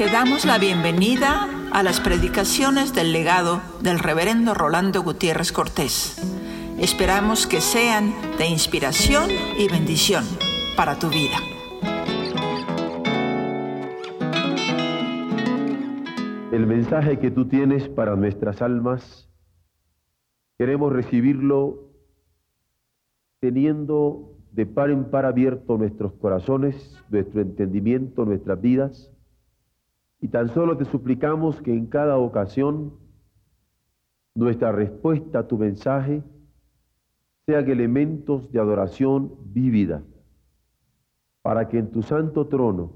Te damos la bienvenida a las predicaciones del legado del reverendo Rolando Gutiérrez Cortés. Esperamos que sean de inspiración y bendición para tu vida. El mensaje que tú tienes para nuestras almas, queremos recibirlo teniendo de par en par abierto nuestros corazones, nuestro entendimiento, nuestras vidas, y tan solo te suplicamos que en cada ocasión nuestra respuesta a tu mensaje sean elementos de adoración vívida, para que en tu santo trono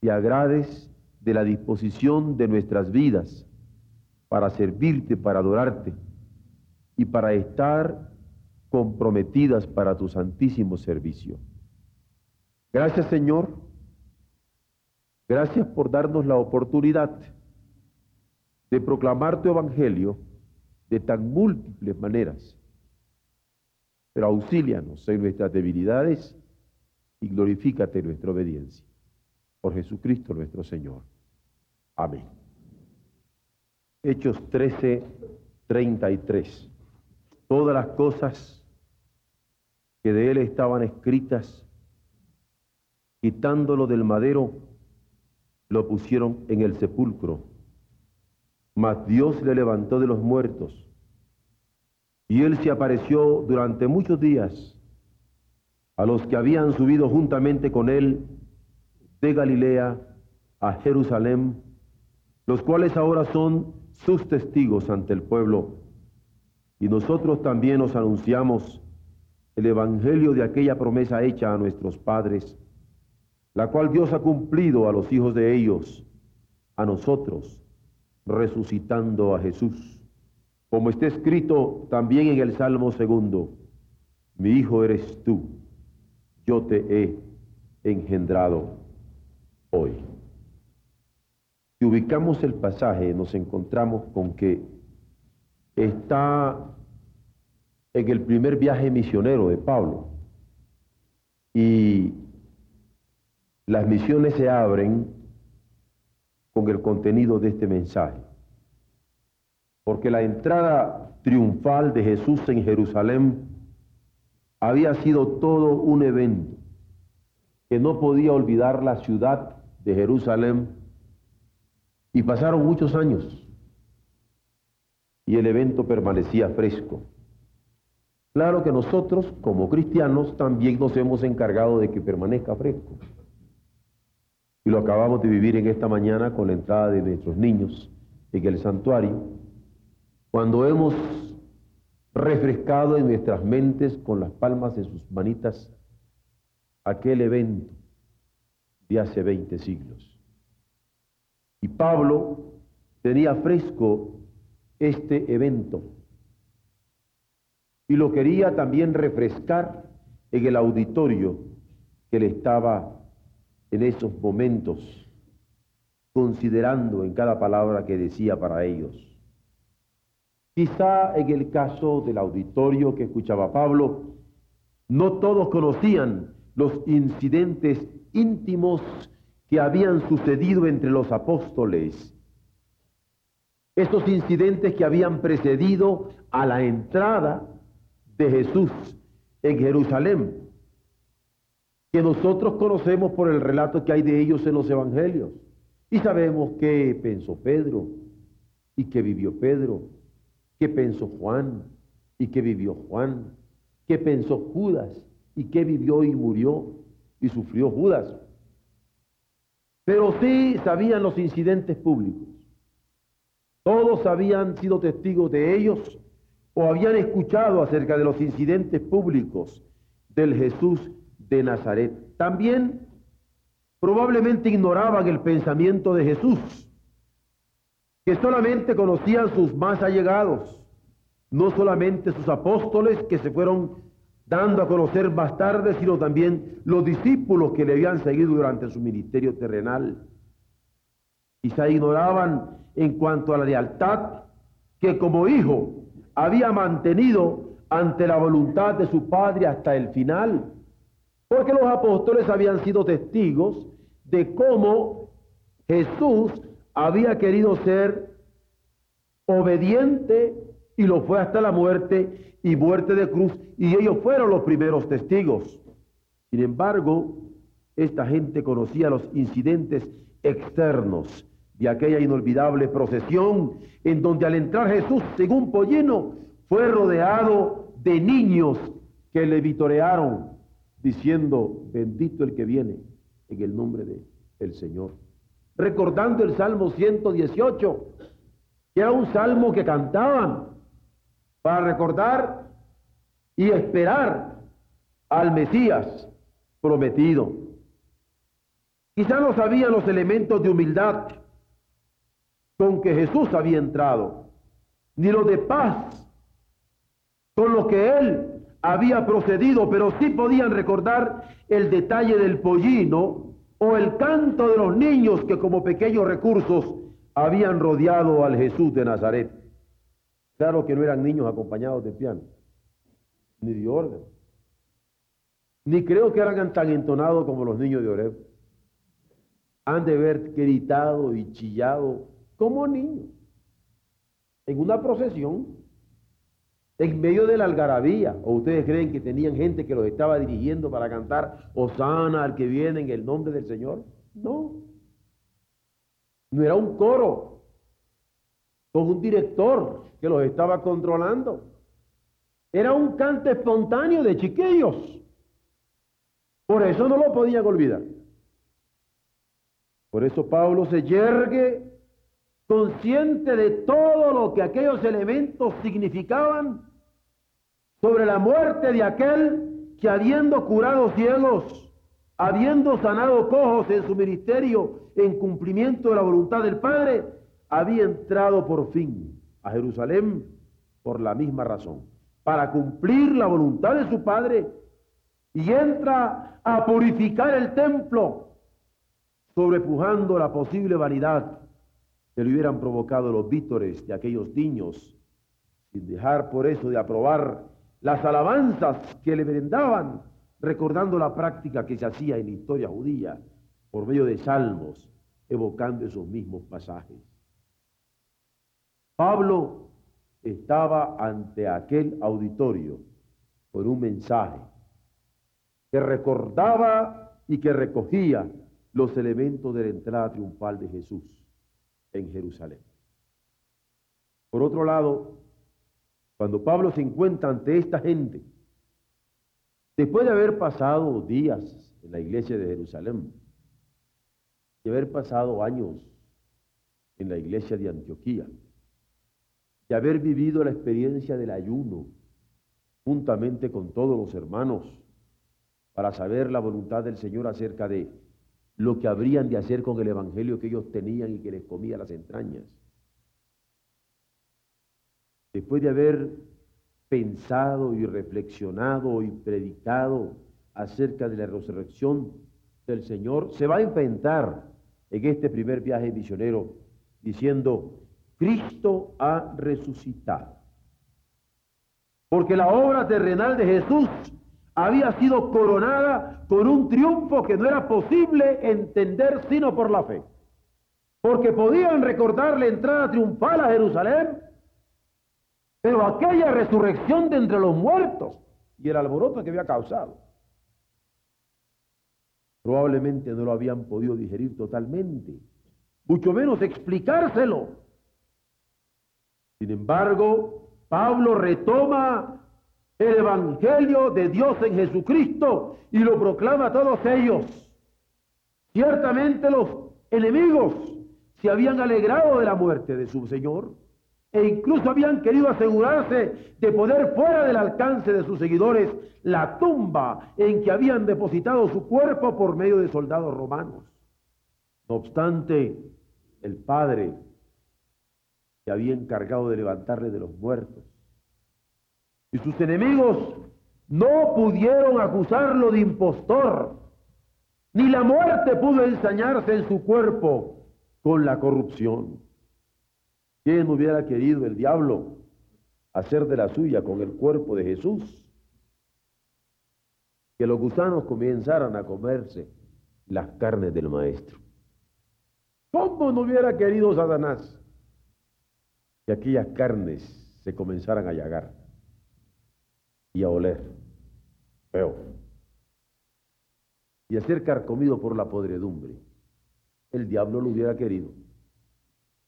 te agrades de la disposición de nuestras vidas para servirte, para adorarte y para estar comprometidas para tu santísimo servicio. Gracias Señor, gracias por darnos la oportunidad de proclamar tu evangelio de tan múltiples maneras, pero auxílianos en nuestras debilidades y glorifícate nuestra obediencia. Por Jesucristo nuestro Señor. Amén. Hechos 13, 33. Todas las cosas que de él estaban escritas, quitándolo del madero, lo pusieron en el sepulcro. Mas Dios le levantó de los muertos, y él se apareció durante muchos días a los que habían subido juntamente con él de Galilea a Jerusalén, los cuales ahora son sus testigos ante el pueblo. Y nosotros también os anunciamos el Evangelio de aquella promesa hecha a nuestros padres, la cual Dios ha cumplido a los hijos de ellos, a nosotros, resucitando a Jesús. Como está escrito también en el Salmo segundo, mi hijo eres tú, yo te he engendrado hoy. Si ubicamos el pasaje, nos encontramos con que está en el primer viaje misionero de Pablo. Y las misiones se abren con el contenido de este mensaje. Porque la entrada triunfal de Jesús en Jerusalén había sido todo un evento que no podía olvidar la ciudad de Jerusalén. Y pasaron muchos años y el evento permanecía fresco. Claro que nosotros, como cristianos, también nos hemos encargado de que permanezca fresco. Y lo acabamos de vivir en esta mañana con la entrada de nuestros niños en el santuario, cuando hemos refrescado en nuestras mentes con las palmas de sus manitas aquel evento de hace 20 siglos. Y Pablo tenía fresco este evento y lo quería también refrescar en el auditorio que le estaba en esos momentos considerando en cada palabra que decía para ellos. Quizá en el caso del auditorio que escuchaba Pablo, no todos conocían los incidentes íntimos que habían sucedido entre los apóstoles. Estos incidentes que habían precedido a la entrada de Jesús en Jerusalén, que nosotros conocemos por el relato que hay de ellos en los evangelios. Y sabemos qué pensó Pedro y qué vivió Pedro, qué pensó Juan y qué vivió Juan, qué pensó Judas y qué vivió y murió y sufrió Judas. Pero sí sabían los incidentes públicos. Todos habían sido testigos de ellos o habían escuchado acerca de los incidentes públicos del Jesús de Nazaret. También probablemente ignoraban el pensamiento de Jesús, que solamente conocían sus más allegados, no solamente sus apóstoles que se fueron dando a conocer más tarde, sino también los discípulos que le habían seguido durante su ministerio terrenal. Quizá ignoraban en cuanto a la lealtad que como hijo había mantenido ante la voluntad de su Padre hasta el final. Porque los apóstoles habían sido testigos de cómo Jesús había querido ser obediente y lo fue hasta la muerte y muerte de cruz, y ellos fueron los primeros testigos. Sin embargo, esta gente conocía los incidentes externos de aquella inolvidable procesión en donde al entrar Jesús un pollino fue rodeado de niños que le vitorearon diciendo, bendito el que viene en el nombre de el Señor. Recordando el Salmo 118, que era un salmo que cantaban para recordar y esperar al Mesías prometido. Quizá no sabían los elementos de humildad con que Jesús había entrado, ni los de paz con los que él había procedido, pero sí podían recordar el detalle del pollino o el canto de los niños que como pequeños recursos habían rodeado al Jesús de Nazaret. Claro que no eran niños acompañados de piano, ni de órgano, ni creo que eran tan entonados como los niños de Oreb. Han de haber gritado y chillado como niños en una procesión en medio de la algarabía, o ustedes creen que tenían gente que los estaba dirigiendo para cantar Osana al que viene en el nombre del Señor. No. No era un coro con un director que los estaba controlando. Era un canto espontáneo de chiquillos. Por eso no lo podían olvidar. Por eso Pablo se yergue consciente de todo lo que aquellos elementos significaban sobre la muerte de aquel que habiendo curado ciegos, habiendo sanado cojos en su ministerio en cumplimiento de la voluntad del Padre, había entrado por fin a Jerusalén por la misma razón, para cumplir la voluntad de su Padre y entra a purificar el templo, sobrepujando la posible vanidad que le hubieran provocado los vítores de aquellos niños, sin dejar por eso de aprobar las alabanzas que le brindaban, recordando la práctica que se hacía en la historia judía por medio de salmos, evocando esos mismos pasajes. Pablo estaba ante aquel auditorio con un mensaje que recordaba y que recogía los elementos de la entrada triunfal de Jesús en Jerusalén. Por otro lado, cuando Pablo se encuentra ante esta gente, después de haber pasado días en la iglesia de Jerusalén, de haber pasado años en la iglesia de Antioquía, de haber vivido la experiencia del ayuno juntamente con todos los hermanos para saber la voluntad del Señor acerca de lo que habrían de hacer con el evangelio que ellos tenían y que les comía las entrañas. Después de haber pensado y reflexionado y predicado acerca de la resurrección del Señor, se va a enfrentar en este primer viaje misionero diciendo, Cristo ha resucitado. Porque la obra terrenal de Jesús había sido coronada con un triunfo que no era posible entender sino por la fe. Porque podían recordar la entrada triunfal a Jerusalén, pero aquella resurrección de entre los muertos y el alboroto que había causado, probablemente no lo habían podido digerir totalmente, mucho menos explicárselo. Sin embargo, Pablo retoma el Evangelio de Dios en Jesucristo y lo proclama a todos ellos. Ciertamente los enemigos se habían alegrado de la muerte de su Señor e incluso habían querido asegurarse de poder fuera del alcance de sus seguidores la tumba en que habían depositado su cuerpo por medio de soldados romanos. No obstante, el Padre se había encargado de levantarle de los muertos y sus enemigos no pudieron acusarlo de impostor, ni la muerte pudo ensañarse en su cuerpo con la corrupción. ¿Quién hubiera querido el diablo hacer de la suya con el cuerpo de Jesús? Que los gusanos comenzaran a comerse las carnes del maestro. ¿Cómo no hubiera querido Satanás que aquellas carnes se comenzaran a llagar y a oler feo y a ser carcomido por la podredumbre? El diablo lo hubiera querido.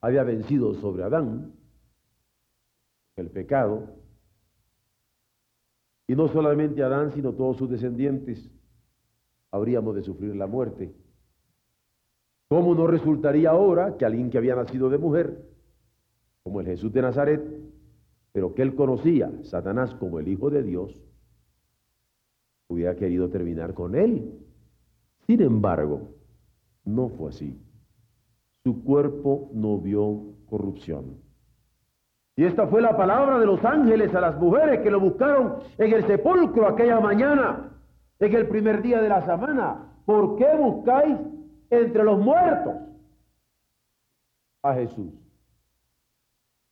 Había vencido sobre Adán el pecado y no solamente Adán, sino todos sus descendientes habríamos de sufrir la muerte. ¿Cómo no resultaría ahora que alguien que había nacido de mujer, como el Jesús de Nazaret, pero que él conocía, Satanás, como el Hijo de Dios, hubiera querido terminar con él? Sin embargo, no fue así. Su cuerpo no vio corrupción. Y esta fue la palabra de los ángeles a las mujeres que lo buscaron en el sepulcro aquella mañana, en el primer día de la semana. ¿Por qué buscáis entre los muertos a Jesús?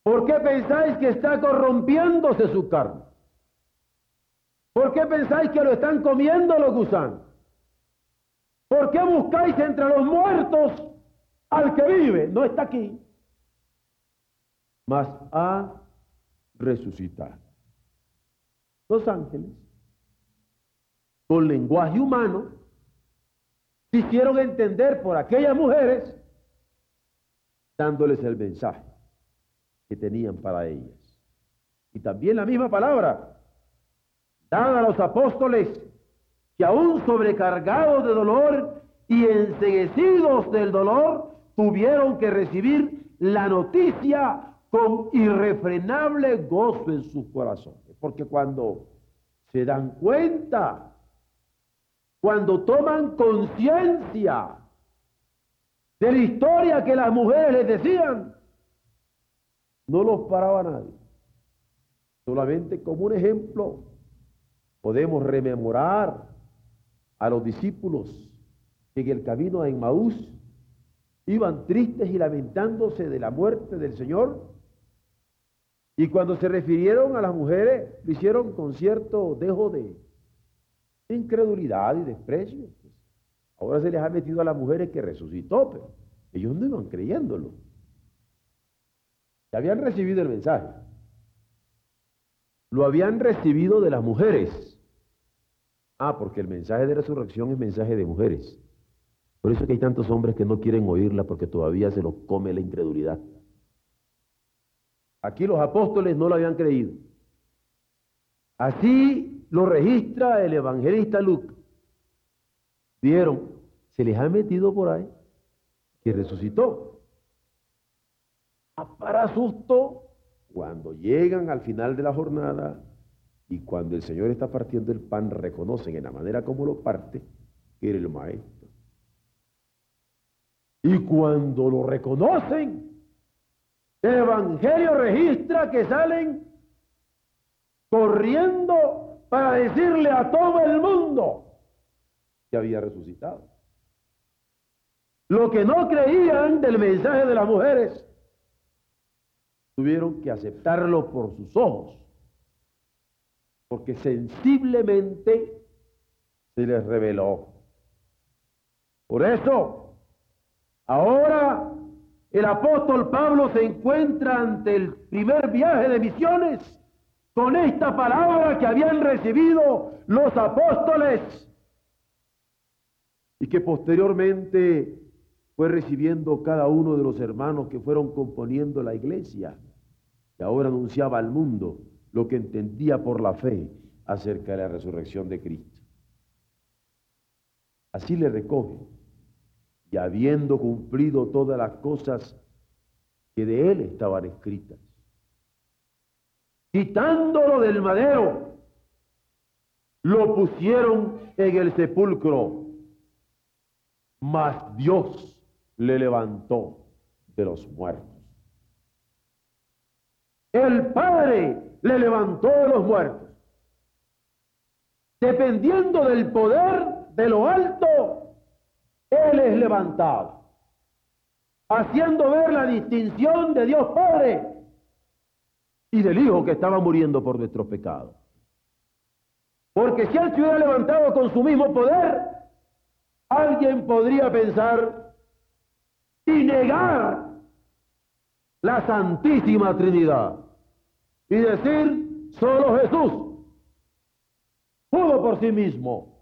¿Por qué pensáis que está corrompiéndose su carne? ¿Por qué pensáis que lo están comiendo los gusanos? ¿Por qué buscáis entre los muertos al que vive? No está aquí, mas ha resucitado. Los ángeles, con lenguaje humano, hicieron entender por aquellas mujeres, dándoles el mensaje que tenían para ellas. Y también la misma palabra, dada a los apóstoles, que aún sobrecargados de dolor y enseguecidos del dolor, tuvieron que recibir la noticia con irrefrenable gozo en sus corazones. Porque cuando se dan cuenta cuando toman conciencia de la historia que las mujeres les decían, no los paraba nadie. Solamente como un ejemplo podemos rememorar a los discípulos que en el camino a Emmaús iban tristes y lamentándose de la muerte del Señor. Y cuando se refirieron a las mujeres, lo hicieron con cierto dejo de, incredulidad y desprecio. Ahora se les ha metido a las mujeres que resucitó, pero ellos no iban creyéndolo. Habían recibido el mensaje. Lo habían recibido de las mujeres. Ah, porque el mensaje de resurrección es mensaje de mujeres. Por eso es que hay tantos hombres que no quieren oírla porque todavía se los come la incredulidad. Aquí los apóstoles no lo habían creído. Así lo registra el evangelista Lucas. Vieron, se les ha metido por ahí que resucitó. Ah, para susto, cuando llegan al final de la jornada y cuando el Señor está partiendo el pan, reconocen en la manera como lo parte que era el maestro. Y cuando lo reconocen, el Evangelio registra que salen corriendo para decirle a todo el mundo que había resucitado. Lo que no creían del mensaje de las mujeres, tuvieron que aceptarlo por sus ojos, porque sensiblemente se les reveló. Por eso, ahora el apóstol Pablo se encuentra ante el primer viaje de misiones con esta palabra que habían recibido los apóstoles y que posteriormente fue recibiendo cada uno de los hermanos que fueron componiendo la iglesia, y ahora anunciaba al mundo lo que entendía por la fe acerca de la resurrección de Cristo. Así le recoge, habiendo cumplido todas las cosas que de él estaban escritas, quitándolo del madero, lo pusieron en el sepulcro, mas Dios le levantó de los muertos. El Padre le levantó de los muertos. Dependiendo del poder de lo alto, Él es levantado, haciendo ver la distinción de Dios Padre y del Hijo que estaba muriendo por nuestros pecados. Porque si Él se hubiera levantado con su mismo poder, alguien podría pensar y negar la Santísima Trinidad y decir solo Jesús pudo por sí mismo.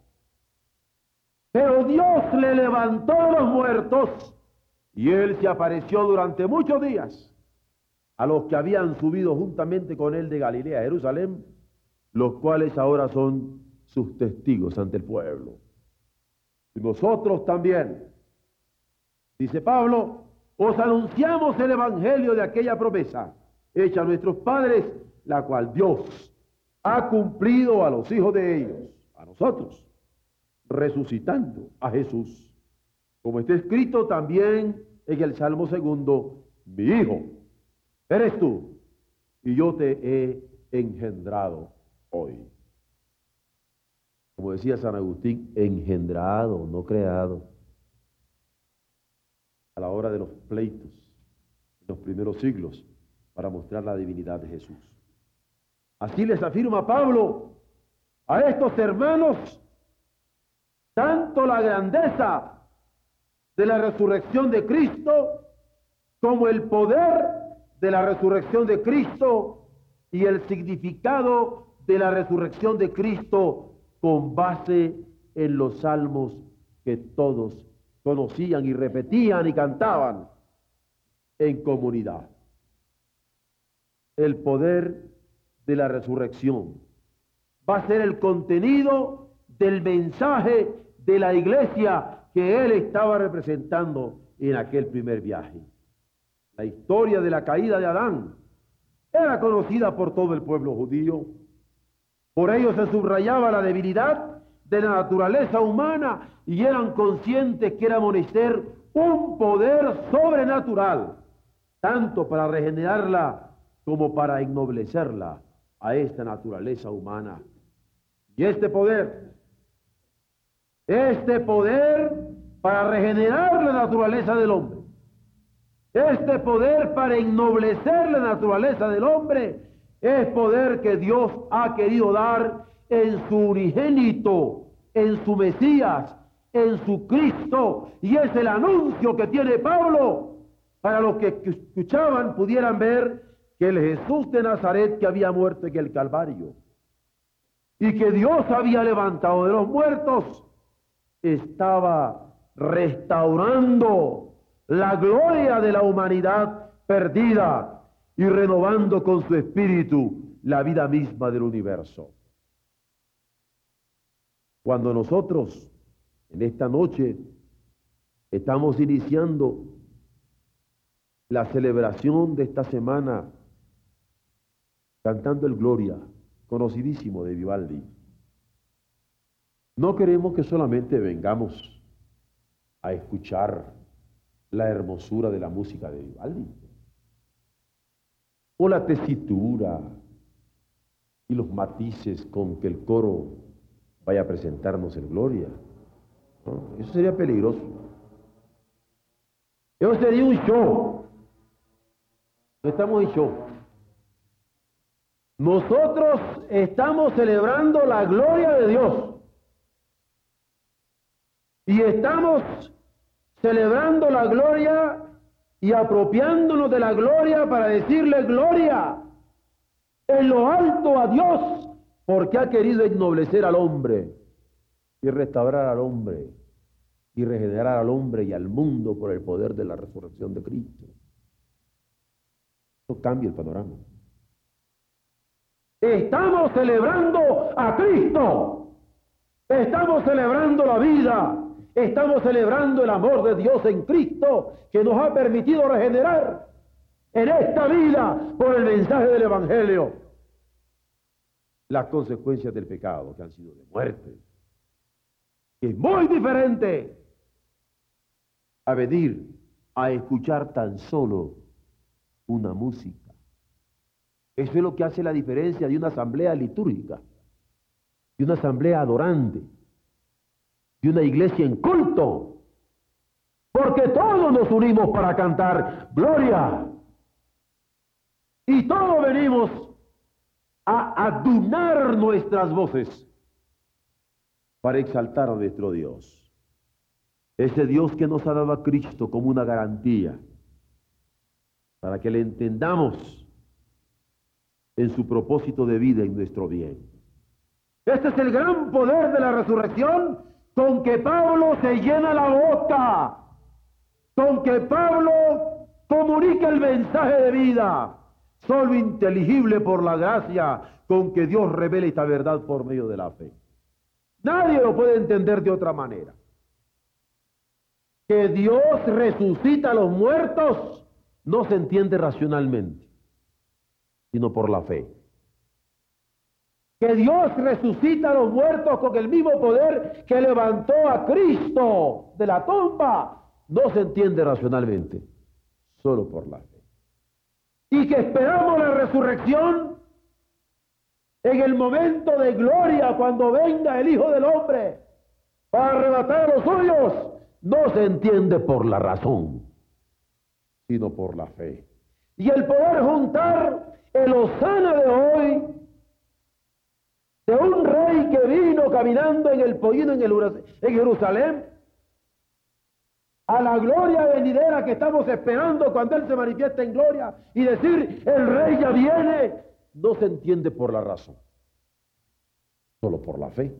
Pero Dios le levantó los muertos y él se apareció durante muchos días a los que habían subido juntamente con él de Galilea a Jerusalén, los cuales ahora son sus testigos ante el pueblo. Y nosotros también, dice Pablo, os anunciamos el evangelio de aquella promesa hecha a nuestros padres, la cual Dios ha cumplido a los hijos de ellos, a nosotros, resucitando a Jesús. Como está escrito también en el Salmo segundo, mi hijo, eres tú, y yo te he engendrado hoy. Como decía San Agustín, engendrado, no creado. A la hora de los pleitos, en los primeros siglos, para mostrar la divinidad de Jesús. Así les afirma Pablo a estos hermanos tanto la grandeza de la resurrección de Cristo como el poder de la resurrección de Cristo y el significado de la resurrección de Cristo con base en los salmos que todos conocían y repetían y cantaban en comunidad. El poder de la resurrección va a ser el contenido del mensaje de la iglesia que él estaba representando en aquel primer viaje. La historia de la caída de Adán era conocida por todo el pueblo judío. Por ello se subrayaba la debilidad de la naturaleza humana y eran conscientes que era menester un poder sobrenatural, tanto para regenerarla como para ennoblecerla a esta naturaleza humana. Y este poder, este poder para regenerar la naturaleza del hombre, este poder para ennoblecer la naturaleza del hombre, es poder que Dios ha querido dar en su unigénito, en su Mesías, en su Cristo. Y es el anuncio que tiene Pablo para los que escuchaban pudieran ver que el Jesús de Nazaret que había muerto en el Calvario y que Dios había levantado de los muertos, estaba restaurando la gloria de la humanidad perdida y renovando con su espíritu la vida misma del universo. Cuando nosotros en esta noche estamos iniciando la celebración de esta semana cantando el Gloria, conocidísimo de Vivaldi. No queremos que solamente vengamos a escuchar la hermosura de la música de Vivaldi, o la tesitura y los matices con que el coro vaya a presentarnos el Gloria. Eso sería peligroso. Eso sería un show. No estamos en show. Nosotros estamos celebrando la gloria de Dios. Y estamos celebrando la gloria y apropiándonos de la gloria para decirle gloria en lo alto a Dios, porque ha querido ennoblecer al hombre y restaurar al hombre y regenerar al hombre y al mundo por el poder de la resurrección de Cristo. Eso cambia el panorama. Estamos celebrando a Cristo. Estamos celebrando la vida. Estamos celebrando el amor de Dios en Cristo que nos ha permitido regenerar en esta vida por el mensaje del Evangelio las consecuencias del pecado que han sido de muerte. Es muy diferente a venir a escuchar tan solo una música. Eso es lo que hace la diferencia de una asamblea litúrgica, de una asamblea adorante, de una iglesia en culto. Porque todos nos unimos para cantar gloria. Y todos venimos a adunar nuestras voces para exaltar a nuestro Dios. Ese Dios que nos ha dado a Cristo como una garantía para que le entendamos en su propósito de vida y nuestro bien. Este es el gran poder de la resurrección con que Pablo se llena la boca, con que Pablo comunica el mensaje de vida, solo inteligible por la gracia con que Dios revela esta verdad por medio de la fe. Nadie lo puede entender de otra manera. Que Dios resucita a los muertos no se entiende racionalmente, sino por la fe. Que Dios resucita a los muertos con el mismo poder que levantó a Cristo de la tumba, no se entiende racionalmente, solo por la fe. Y que esperamos la resurrección en el momento de gloria cuando venga el Hijo del Hombre para arrebatar los suyos, no se entiende por la razón, sino por la fe. Y el poder juntar el Osana de hoy de un rey que vino caminando en el pollino en, en Jerusalén a la gloria venidera que estamos esperando cuando Él se manifiesta en gloria y decir, el rey ya viene, no se entiende por la razón, solo por la fe.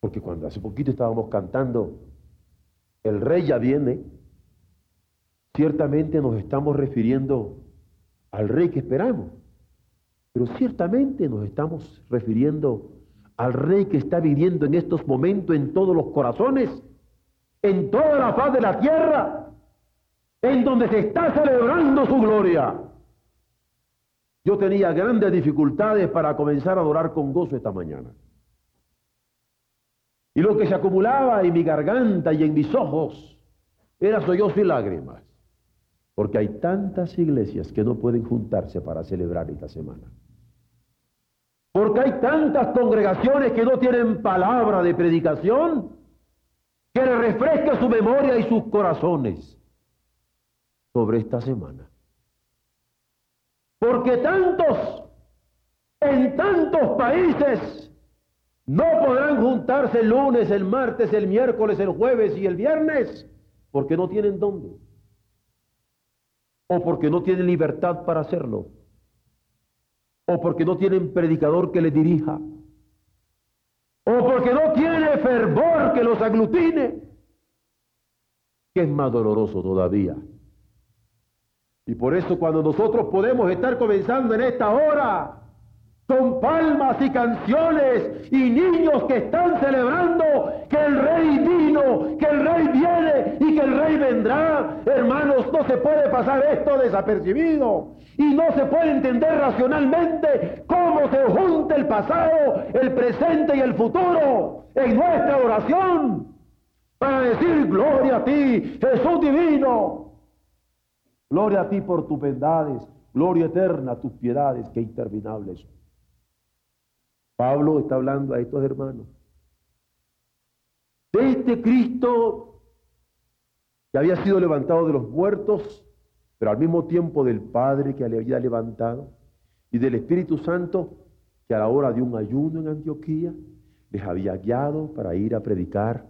Porque cuando hace poquito estábamos cantando, el rey ya viene, ciertamente nos estamos refiriendo al rey que esperamos, pero ciertamente nos estamos refiriendo al rey que está viviendo en estos momentos en todos los corazones, en toda la faz de la tierra, en donde se está celebrando su gloria. Yo tenía grandes dificultades para comenzar a adorar con gozo esta mañana. Y lo que se acumulaba en mi garganta y en mis ojos era sollozos y lágrimas. Porque hay tantas iglesias que no pueden juntarse para celebrar esta semana. Porque hay tantas congregaciones que no tienen palabra de predicación que le refresca su memoria y sus corazones sobre esta semana. Porque tantos, en tantos países, no podrán juntarse el lunes, el martes, el miércoles, el jueves y el viernes, porque no tienen dónde. O porque no tienen libertad para hacerlo. O porque no tienen predicador que les dirija. O porque no tiene fervor que los aglutine. Que es más doloroso todavía. Y por eso cuando nosotros podemos estar comenzando en esta hora con palmas y canciones y niños que están celebrando que el rey vino, que el rey viene y que el rey vendrá. Hermanos, no se puede pasar esto desapercibido y no se puede entender racionalmente cómo se junta el pasado, el presente y el futuro en nuestra oración para decir gloria a ti, Jesús divino. Gloria a ti por tus bondades, gloria eterna a tus piedades que interminables Pablo está hablando a estos hermanos de este Cristo que había sido levantado de los muertos, pero al mismo tiempo del Padre que le había levantado, y del Espíritu Santo que a la hora de un ayuno en Antioquía les había guiado para ir a predicar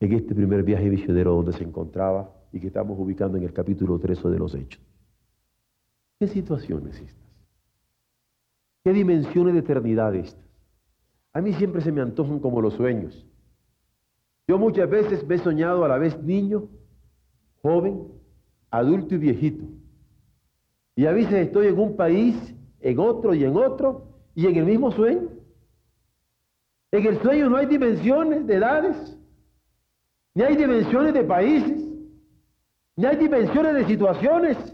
en este primer viaje misionero donde se encontraba y que estamos ubicando en el capítulo 13 de los Hechos. ¿Qué situación es esta? ¿Qué dimensiones de eternidad estas? A mí siempre se me antojan como los sueños. Yo muchas veces me he soñado a la vez niño, joven, adulto y viejito. Y a veces estoy en un país, en otro y en otro, y en el mismo sueño. En el sueño no hay dimensiones de edades, ni hay dimensiones de países, ni hay dimensiones de situaciones.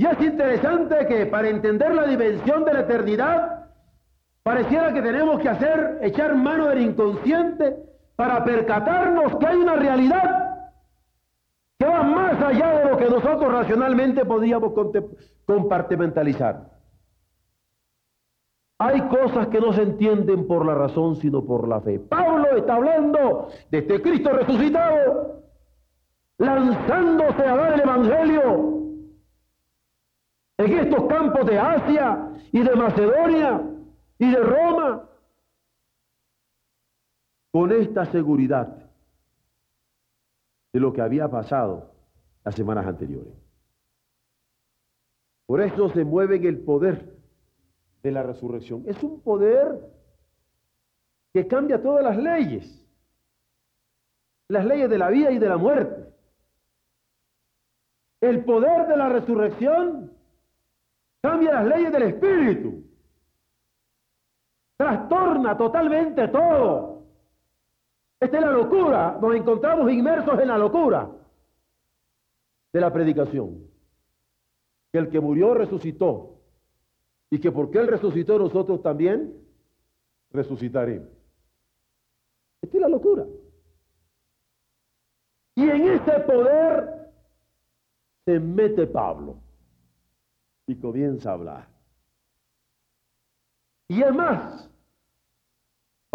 Y es interesante que para entender la dimensión de la eternidad, pareciera que tenemos que hacer, echar mano del inconsciente para percatarnos que hay una realidad que va más allá de lo que nosotros racionalmente podríamos compartimentalizar. Hay cosas que no se entienden por la razón, sino por la fe. Pablo está hablando de este Cristo resucitado, lanzándose a dar el Evangelio en estos campos de Asia y de Macedonia y de Roma. con esta seguridad de lo que había pasado las semanas anteriores. Por eso se mueve en el poder de la resurrección. Es un poder que cambia todas las leyes, las leyes de la vida y de la muerte. El poder de la resurrección cambia las leyes del espíritu, trastorna totalmente todo. Esta es la locura, nos encontramos inmersos en la locura de la predicación. Que el que murió resucitó y que porque Él resucitó nosotros también resucitaremos. Esta es la locura. Y en ese poder se mete Pablo y comienza a hablar. Y además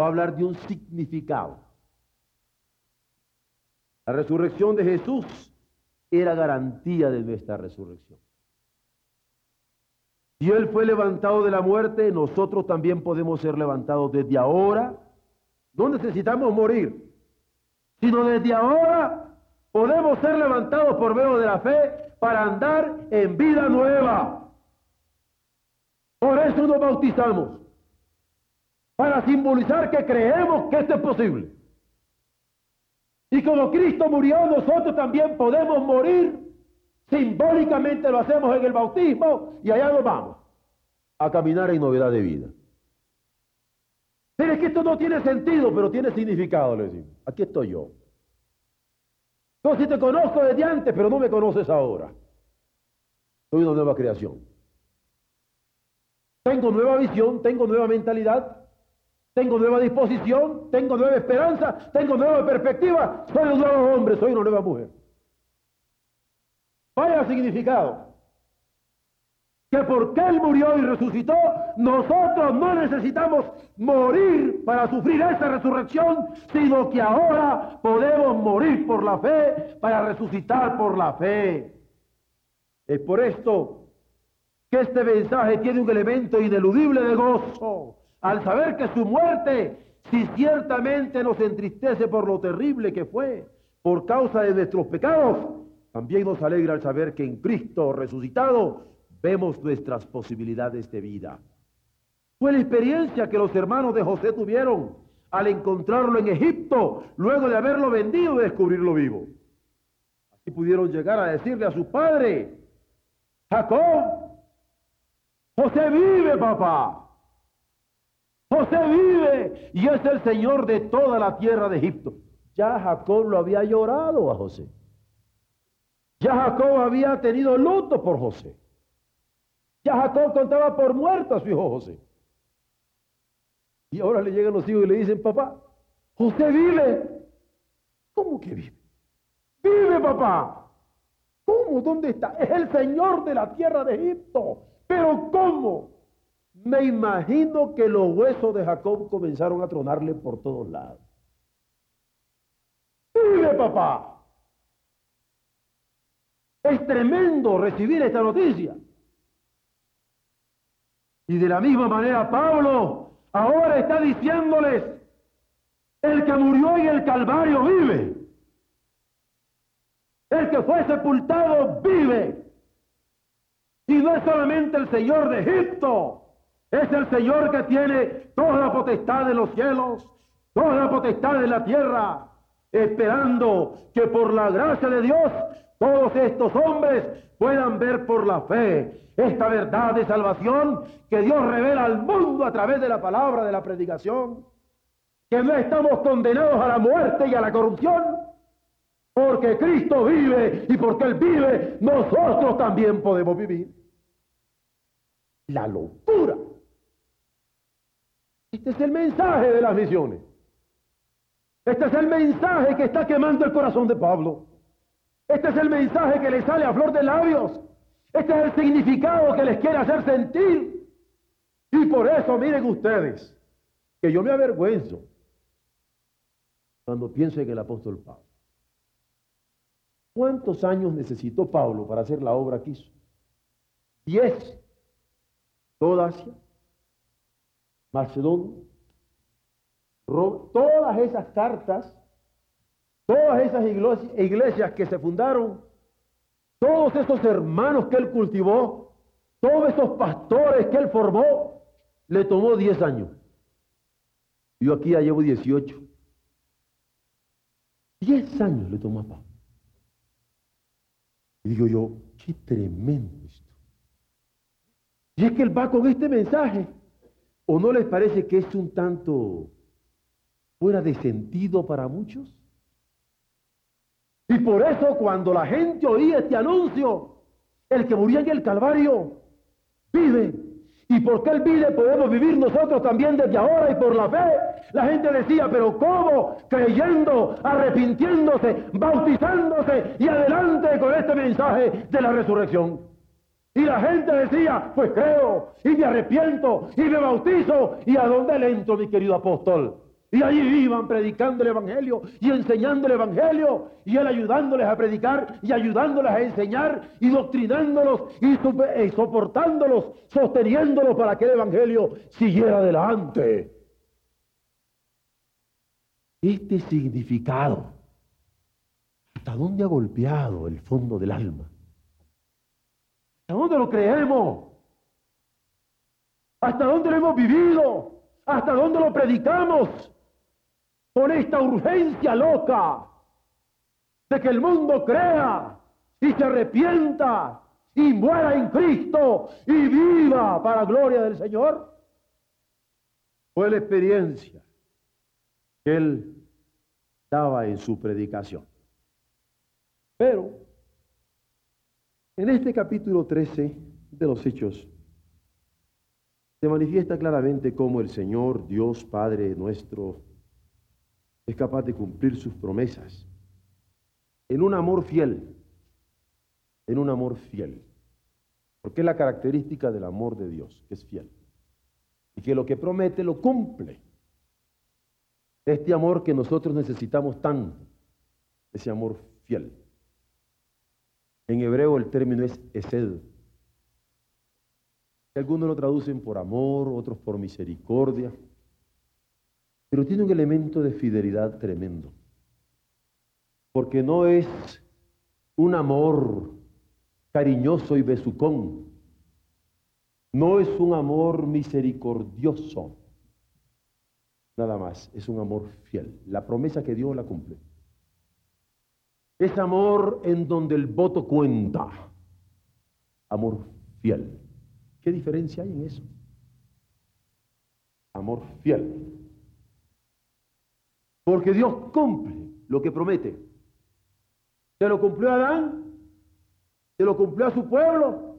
va a hablar de un significado. La resurrección de Jesús era garantía de nuestra resurrección. Si Él fue levantado de la muerte, nosotros también podemos ser levantados desde ahora. No necesitamos morir, sino desde ahora podemos ser levantados por medio de la fe para andar en vida nueva. Por eso nos bautizamos, para simbolizar que creemos que esto es posible. Y como Cristo murió, nosotros también podemos morir. Simbólicamente lo hacemos en el bautismo y allá nos vamos a caminar en novedad de vida. Pero es que esto no tiene sentido, pero tiene significado, le decimos. Aquí estoy yo. Entonces te conozco desde antes, pero no me conoces ahora. Soy una nueva creación. Tengo nueva visión, tengo nueva mentalidad, tengo nueva disposición, tengo nueva esperanza, tengo nueva perspectiva. Soy un nuevo hombre, soy una nueva mujer. Vaya significado. Que porque Él murió y resucitó, nosotros no necesitamos morir para sufrir esa resurrección, sino que ahora podemos morir por la fe para resucitar por la fe. Es por esto que este mensaje tiene un elemento ineludible de gozo al saber que su muerte, si ciertamente nos entristece por lo terrible que fue, por causa de nuestros pecados, también nos alegra al saber que en Cristo resucitado vemos nuestras posibilidades de vida. Fue la experiencia que los hermanos de José tuvieron al encontrarlo en Egipto, luego de haberlo vendido y descubrirlo vivo. Así pudieron llegar a decirle a su padre, Jacob, José vive, papá. José vive y es el Señor de toda la tierra de Egipto. Ya Jacob lo había llorado a José. Ya Jacob había tenido luto por José. Ya Jacob contaba por muerto a su hijo José. Y ahora le llegan los hijos y le dicen, papá, José vive. ¿Cómo que vive? Vive, papá. ¿Cómo? ¿Dónde está? Es el Señor de la tierra de Egipto. Pero ¿cómo? Me imagino que los huesos de Jacob comenzaron a tronarle por todos lados. ¡Vive, papá! Es tremendo recibir esta noticia. Y de la misma manera Pablo ahora está diciéndoles, el que murió en el Calvario vive. El que fue sepultado vive. Y no es solamente el Señor de Egipto, es el Señor que tiene toda la potestad de los cielos, toda la potestad de la tierra, esperando que por la gracia de Dios todos estos hombres puedan ver por la fe esta verdad de salvación que Dios revela al mundo a través de la palabra de la predicación, que no estamos condenados a la muerte y a la corrupción, porque Cristo vive y porque Él vive, nosotros también podemos vivir. La locura este es el mensaje de las misiones. Este es el mensaje que está quemando el corazón de Pablo. Este es el mensaje que le sale a flor de labios. Este es el significado que les quiere hacer sentir. Y por eso miren ustedes que yo me avergüenzo cuando pienso en el apóstol Pablo. ¿Cuántos años necesitó Pablo para hacer la obra que hizo? Diez. Toda Asia, Macedonia, todas esas cartas, todas esas iglesias que se fundaron, todos esos hermanos que él cultivó, todos esos pastores que él formó, le tomó 10 años. Yo aquí ya llevo 18. 10 años le tomó a Pablo. Y digo yo, qué tremendo. Y es que él va con este mensaje. ¿O no les parece que es un tanto fuera de sentido para muchos? Y por eso cuando la gente oía este anuncio, el que murió en el Calvario vive. Y porque Él vive podemos vivir nosotros también desde ahora y por la fe. La gente decía, pero ¿cómo? Creyendo, arrepintiéndose, bautizándose y adelante con este mensaje de la resurrección. Y la gente decía, pues creo, y me arrepiento, y me bautizo, y a dónde le entro, mi querido apóstol. Y allí iban predicando el Evangelio y enseñando el Evangelio, y él ayudándoles a predicar y ayudándoles a enseñar y doctrinándolos y, y soportándolos, sosteniéndolos para que el Evangelio siguiera adelante. Este significado, ¿hasta dónde ha golpeado el fondo del alma? ¿Hasta dónde lo creemos? ¿Hasta dónde lo hemos vivido? ¿Hasta dónde lo predicamos? Con esta urgencia loca de que el mundo crea y se arrepienta y muera en Cristo y viva para gloria del Señor. Fue la experiencia que él daba en su predicación. Pero en este capítulo 13 de los Hechos, se manifiesta claramente cómo el Señor, Dios Padre nuestro, es capaz de cumplir sus promesas en un amor fiel, en un amor fiel. Porque es la característica del amor de Dios, que es fiel. Y que lo que promete lo cumple. Este amor que nosotros necesitamos tanto, ese amor fiel. En hebreo el término es esed. Algunos lo traducen por amor, otros por misericordia, pero tiene un elemento de fidelidad tremendo, porque no es un amor cariñoso y besucón, no es un amor misericordioso, nada más, es un amor fiel. La promesa que Dios la cumple. Es amor en donde el voto cuenta. Amor fiel. ¿Qué diferencia hay en eso? Amor fiel. Porque Dios cumple lo que promete. Se lo cumplió a Adán, se lo cumplió a su pueblo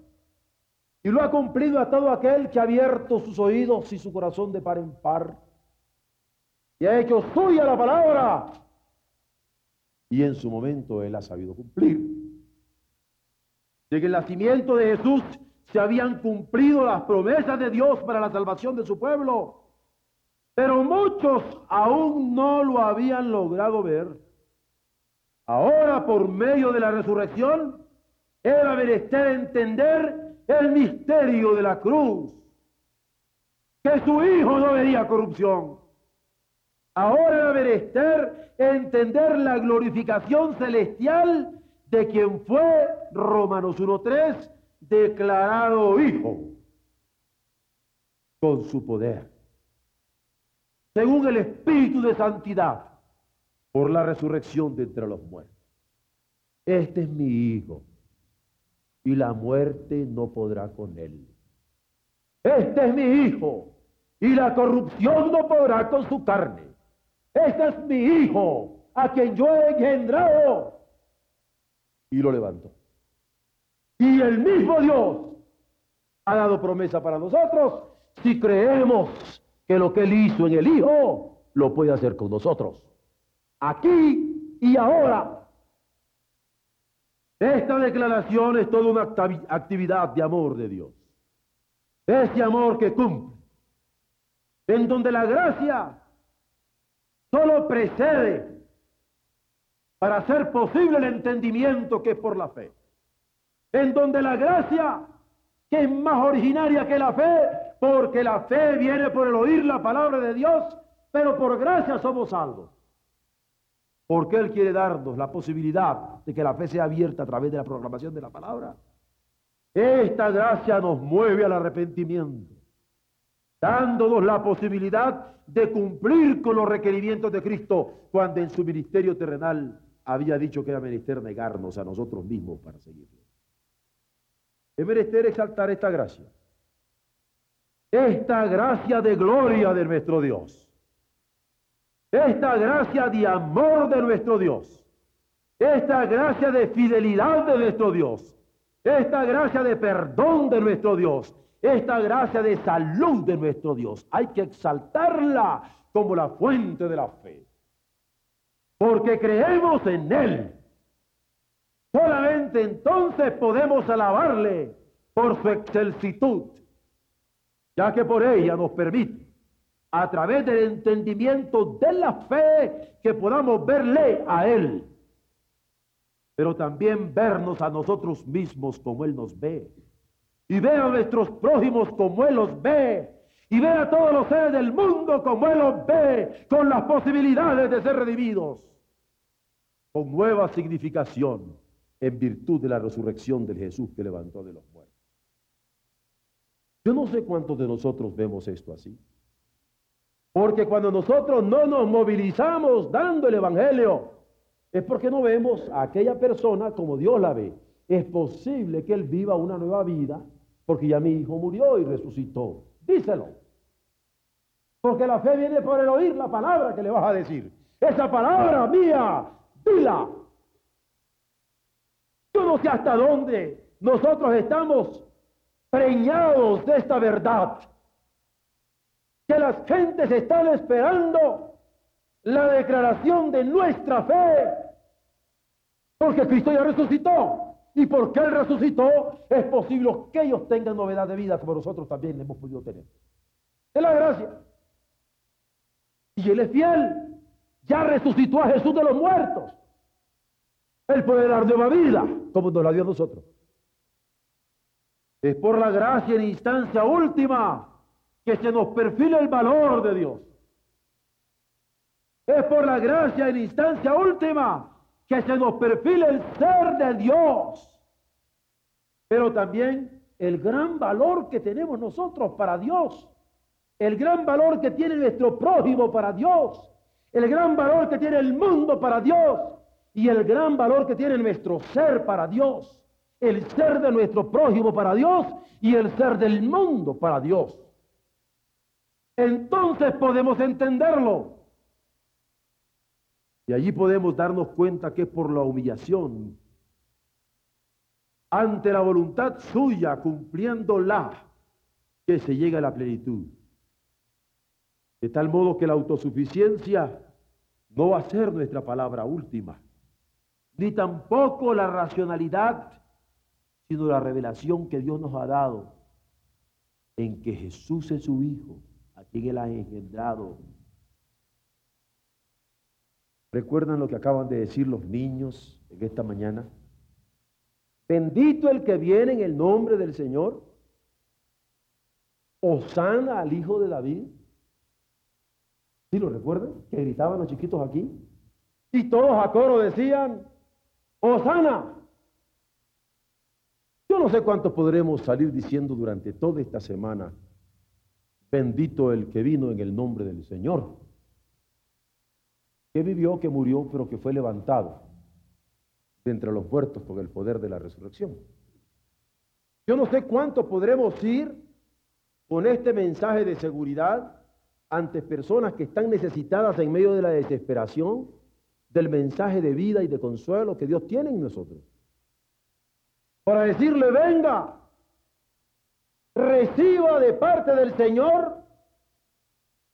y lo ha cumplido a todo aquel que ha abierto sus oídos y su corazón de par en par y ha hecho suya la palabra y en su momento él ha sabido cumplir. De que el nacimiento de Jesús se habían cumplido las promesas de Dios para la salvación de su pueblo, pero muchos aún no lo habían logrado ver. Ahora, por medio de la resurrección, era menester entender el misterio de la cruz, que su Hijo no vería corrupción Ahora era menester entender la glorificación celestial de quien fue, Romanos 1.3, declarado Hijo con su poder, según el Espíritu de Santidad, por la resurrección de entre los muertos. Este es mi Hijo, y la muerte no podrá con él. Este es mi Hijo, y la corrupción no podrá con su carne. Este es mi hijo, a quien yo he engendrado. Y lo levantó. Y el mismo Dios ha dado promesa para nosotros si creemos que lo que él hizo en el Hijo lo puede hacer con nosotros. Aquí y ahora. Esta declaración es toda una actividad de amor de Dios. Ese amor que cumple. En donde la gracia solo precede para hacer posible el entendimiento que es por la fe. En donde la gracia, que es más originaria que la fe, porque la fe viene por el oír la palabra de Dios, pero por gracia somos salvos. Porque Él quiere darnos la posibilidad de que la fe sea abierta a través de la proclamación de la palabra. Esta gracia nos mueve al arrepentimiento, dándonos la posibilidad de cumplir con los requerimientos de Cristo cuando en su ministerio terrenal había dicho que era menester negarnos a nosotros mismos para seguirlo. Es menester exaltar esta gracia. Esta gracia de gloria de nuestro Dios esta gracia de amor de nuestro Dios, esta gracia de fidelidad de nuestro Dios, esta gracia de perdón de nuestro Dios, esta gracia de salud de nuestro Dios. Hay que exaltarla como la fuente de la fe, porque creemos en Él. Solamente entonces podemos alabarle por su excelsitud, ya que por ella nos permite a través del entendimiento de la fe que podamos verle a Él, pero también vernos a nosotros mismos como Él nos ve, y ver a nuestros prójimos como Él los ve, y ver a todos los seres del mundo como Él los ve, con las posibilidades de ser redimidos, con nueva significación en virtud de la resurrección del Jesús que levantó de los muertos. Yo no sé cuántos de nosotros vemos esto así. Porque cuando nosotros no nos movilizamos dando el Evangelio, es porque no vemos a aquella persona como Dios la ve. Es posible que él viva una nueva vida, porque ya mi hijo murió y resucitó. Díselo. Porque la fe viene por el oír la palabra que le vas a decir. Esa palabra mía, dila. Yo no sé hasta dónde nosotros estamos preñados de esta verdad que las gentes están esperando la declaración de nuestra fe. Porque Cristo ya resucitó. Y porque Él resucitó, es posible que ellos tengan novedad de vida como nosotros también hemos podido tener. Es la gracia. Y Él es fiel. Ya resucitó a Jesús de los muertos. Él puede dar nueva vida, como nos la dio a nosotros. Es por la gracia en instancia última que se nos perfile el valor de Dios. Es por la gracia en instancia última que se nos perfile el ser de Dios. Pero también el gran valor que tenemos nosotros para Dios. El gran valor que tiene nuestro prójimo para Dios. El gran valor que tiene el mundo para Dios. Y el gran valor que tiene nuestro ser para Dios. El ser de nuestro prójimo para Dios y el ser del mundo para Dios entonces podemos entenderlo. Y allí podemos darnos cuenta que es por la humillación ante la voluntad suya, cumpliéndola, que se llega a la plenitud. De tal modo que la autosuficiencia no va a ser nuestra palabra última, ni tampoco la racionalidad, sino la revelación que Dios nos ha dado en que Jesús es su Hijo a quien Él ha engendrado. ¿Recuerdan lo que acaban de decir los niños en esta mañana? Bendito el que viene en el nombre del Señor. Osana al hijo de David. ¿Sí lo recuerdan? Que gritaban los chiquitos aquí. Y todos a coro decían, Osana. Yo no sé cuántos podremos salir diciendo durante toda esta semana Bendito el que vino en el nombre del Señor, que vivió, que murió, pero que fue levantado de entre los muertos con el poder de la resurrección. Yo no sé cuánto podremos ir con este mensaje de seguridad ante personas que están necesitadas en medio de la desesperación del mensaje de vida y de consuelo que Dios tiene en nosotros. Para decirle, venga, reciba de parte del Señor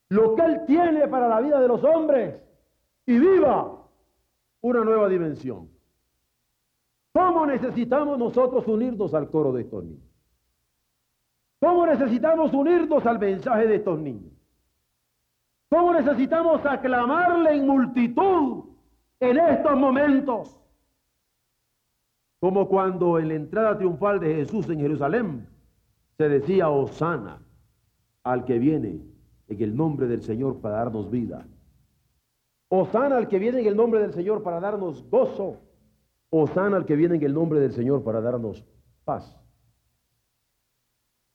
lo que Él tiene para la vida de los hombres y viva una nueva dimensión. ¿Cómo necesitamos nosotros unirnos al coro de estos niños? ¿Cómo necesitamos unirnos al mensaje de estos niños? ¿Cómo necesitamos aclamarle en multitud en estos momentos? Como cuando en la entrada triunfal de Jesús en Jerusalén se decía Osana al que viene en el nombre del Señor para darnos vida. Osana al que viene en el nombre del Señor para darnos gozo. Osana al que viene en el nombre del Señor para darnos paz.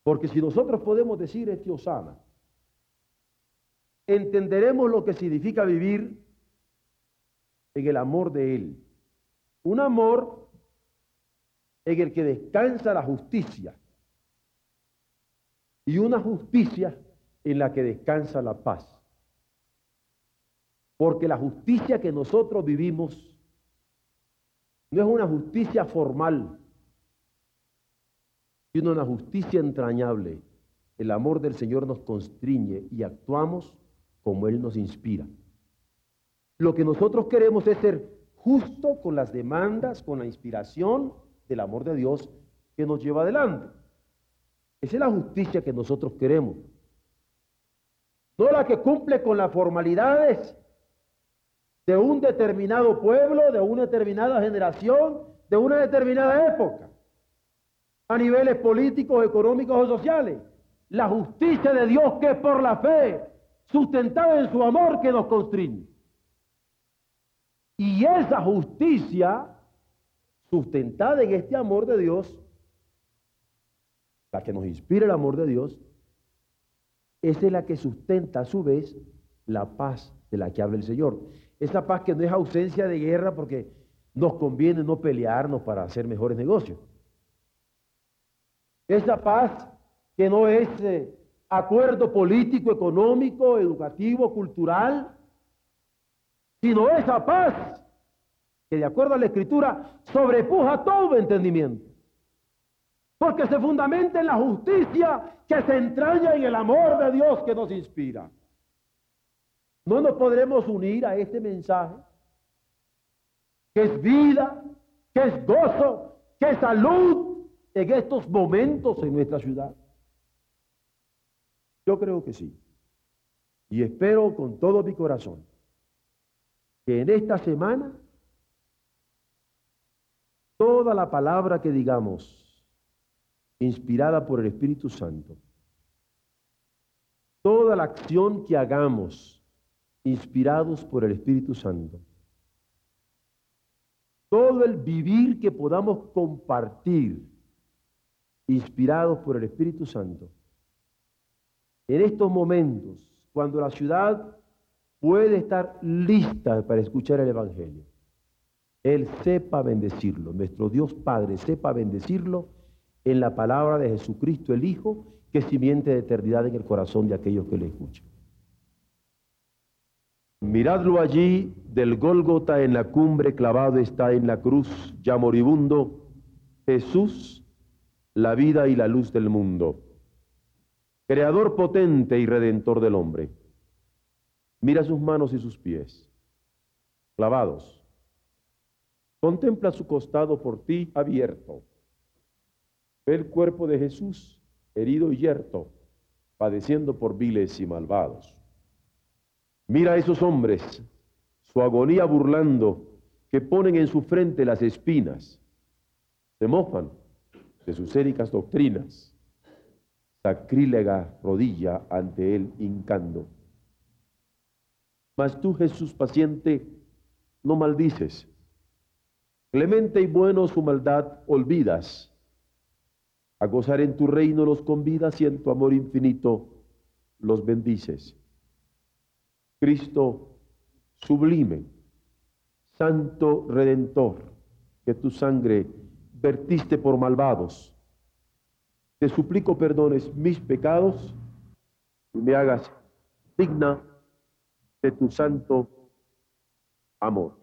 Porque si nosotros podemos decir este Osana, entenderemos lo que significa vivir en el amor de Él. Un amor en el que descansa la justicia y una justicia en la que descansa la paz. Porque la justicia que nosotros vivimos no es una justicia formal, sino una justicia entrañable. El amor del Señor nos constriñe y actuamos como Él nos inspira. Lo que nosotros queremos es ser justo con las demandas, con la inspiración del amor de Dios que nos lleva adelante. Esa es la justicia que nosotros queremos. No la que cumple con las formalidades de un determinado pueblo, de una determinada generación, de una determinada época, a niveles políticos, económicos o sociales. La justicia de Dios que es por la fe, sustentada en su amor que nos constriñe. Y esa justicia, sustentada en este amor de Dios, la que nos inspira el amor de Dios, es la que sustenta a su vez la paz de la que habla el Señor. Esa paz que no es ausencia de guerra porque nos conviene no pelearnos para hacer mejores negocios. Esa paz que no es eh, acuerdo político, económico, educativo, cultural, sino esa paz que de acuerdo a la escritura sobrepuja todo entendimiento. Porque se fundamenta en la justicia que se entraña en el amor de Dios que nos inspira. No nos podremos unir a este mensaje, que es vida, que es gozo, que es salud en estos momentos en nuestra ciudad. Yo creo que sí. Y espero con todo mi corazón que en esta semana toda la palabra que digamos, inspirada por el Espíritu Santo, toda la acción que hagamos, inspirados por el Espíritu Santo, todo el vivir que podamos compartir, inspirados por el Espíritu Santo, en estos momentos, cuando la ciudad puede estar lista para escuchar el Evangelio, Él sepa bendecirlo, nuestro Dios Padre sepa bendecirlo en la palabra de Jesucristo el Hijo, que simiente de eternidad en el corazón de aquellos que le escuchan. Miradlo allí, del Gólgota en la cumbre clavado está en la cruz, ya moribundo, Jesús, la vida y la luz del mundo creador potente y redentor del hombre. Mira sus manos y sus pies, clavados. Contempla su costado por ti abierto. Ve el cuerpo de Jesús herido y yerto, padeciendo por viles y malvados. Mira a esos hombres, su agonía burlando, que ponen en su frente las espinas, se mofan de sus éricas doctrinas sacrílega rodilla ante él hincando. Mas tú, Jesús paciente, no maldices. Clemente y bueno su maldad olvidas. A gozar en tu reino los convidas y en tu amor infinito los bendices. Cristo sublime, santo redentor, que tu sangre vertiste por malvados te suplico perdones mis pecados y me hagas digna de tu santo amor.